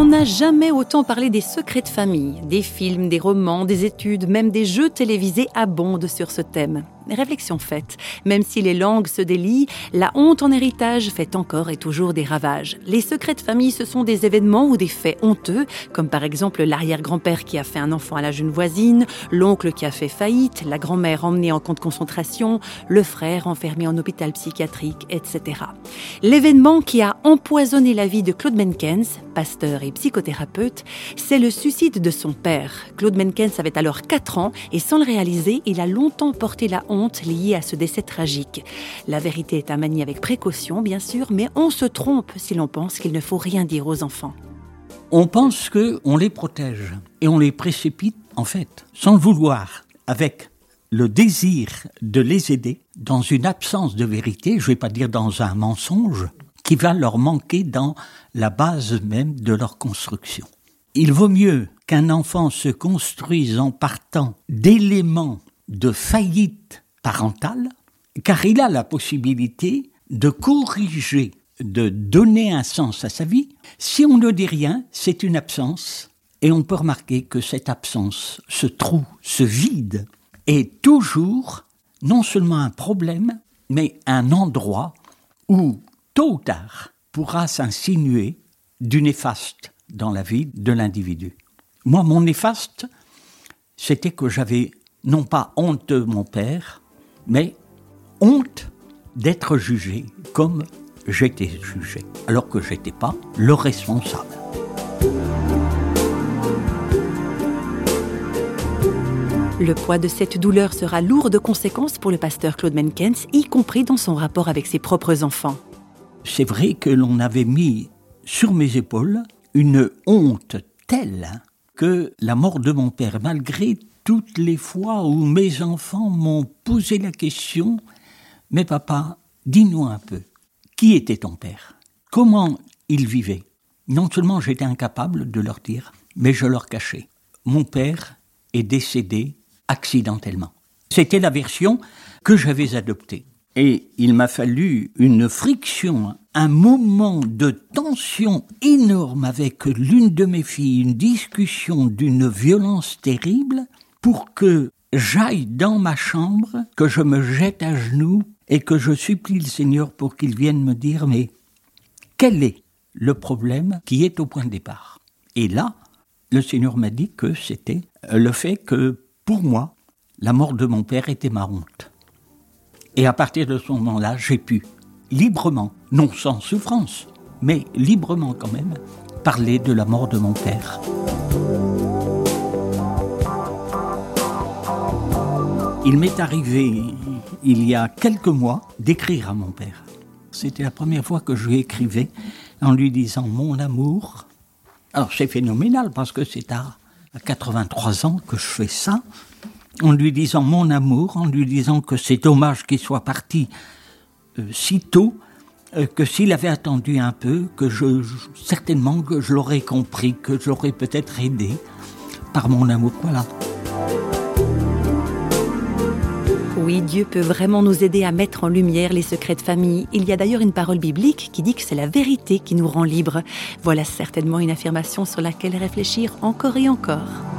On n'a jamais autant parlé des secrets de famille. Des films, des romans, des études, même des jeux télévisés abondent sur ce thème. Réflexion faite. Même si les langues se délient, la honte en héritage fait encore et toujours des ravages. Les secrets de famille, ce sont des événements ou des faits honteux, comme par exemple l'arrière-grand-père qui a fait un enfant à la jeune voisine, l'oncle qui a fait faillite, la grand-mère emmenée en camp de concentration, le frère enfermé en hôpital psychiatrique, etc. L'événement qui a empoisonné la vie de Claude Menkens, pasteur et psychothérapeute, c'est le suicide de son père. Claude Menkens avait alors 4 ans et sans le réaliser, il a longtemps porté la honte liée à ce décès tragique. La vérité est à manier avec précaution, bien sûr, mais on se trompe si l'on pense qu'il ne faut rien dire aux enfants. On pense qu'on les protège et on les précipite, en fait, sans le vouloir, avec le désir de les aider dans une absence de vérité, je ne vais pas dire dans un mensonge, qui va leur manquer dans la base même de leur construction. Il vaut mieux qu'un enfant se construise en partant d'éléments de faillite parental, car il a la possibilité de corriger, de donner un sens à sa vie. Si on ne dit rien, c'est une absence, et on peut remarquer que cette absence, ce trou, ce vide, est toujours non seulement un problème, mais un endroit où, tôt ou tard, pourra s'insinuer du néfaste dans la vie de l'individu. Moi, mon néfaste, c'était que j'avais non pas honte de mon père, mais honte d'être jugé comme j'étais jugé, alors que j'étais pas le responsable. Le poids de cette douleur sera lourd de conséquences pour le pasteur Claude Menkens, y compris dans son rapport avec ses propres enfants. C'est vrai que l'on avait mis sur mes épaules une honte telle que la mort de mon père, malgré toutes les fois où mes enfants m'ont posé la question, mais papa, dis-nous un peu, qui était ton père? Comment il vivait? Non seulement j'étais incapable de leur dire, mais je leur cachais. Mon père est décédé accidentellement. C'était la version que j'avais adoptée. Et il m'a fallu une friction, un moment de tension énorme avec l'une de mes filles, une discussion d'une violence terrible, pour que j'aille dans ma chambre, que je me jette à genoux et que je supplie le Seigneur pour qu'il vienne me dire mais quel est le problème qui est au point de départ? Et là, le Seigneur m'a dit que c'était le fait que pour moi, la mort de mon père était ma honte. Et à partir de ce moment-là, j'ai pu librement, non sans souffrance, mais librement quand même, parler de la mort de mon père. Il m'est arrivé, il y a quelques mois, d'écrire à mon père. C'était la première fois que je lui écrivais en lui disant mon amour. Alors c'est phénoménal parce que c'est à, 83 ans que je fais ça, en lui disant mon amour, en lui disant que c'est dommage qu'il soit parti euh, si tôt, euh, que s'il avait attendu un peu, que certainement que je l'aurais compris, que je l'aurais peut-être aidé par mon amour. Voilà. Dieu peut vraiment nous aider à mettre en lumière les secrets de famille. Il y a d'ailleurs une parole biblique qui dit que c'est la vérité qui nous rend libres. Voilà certainement une affirmation sur laquelle réfléchir encore et encore.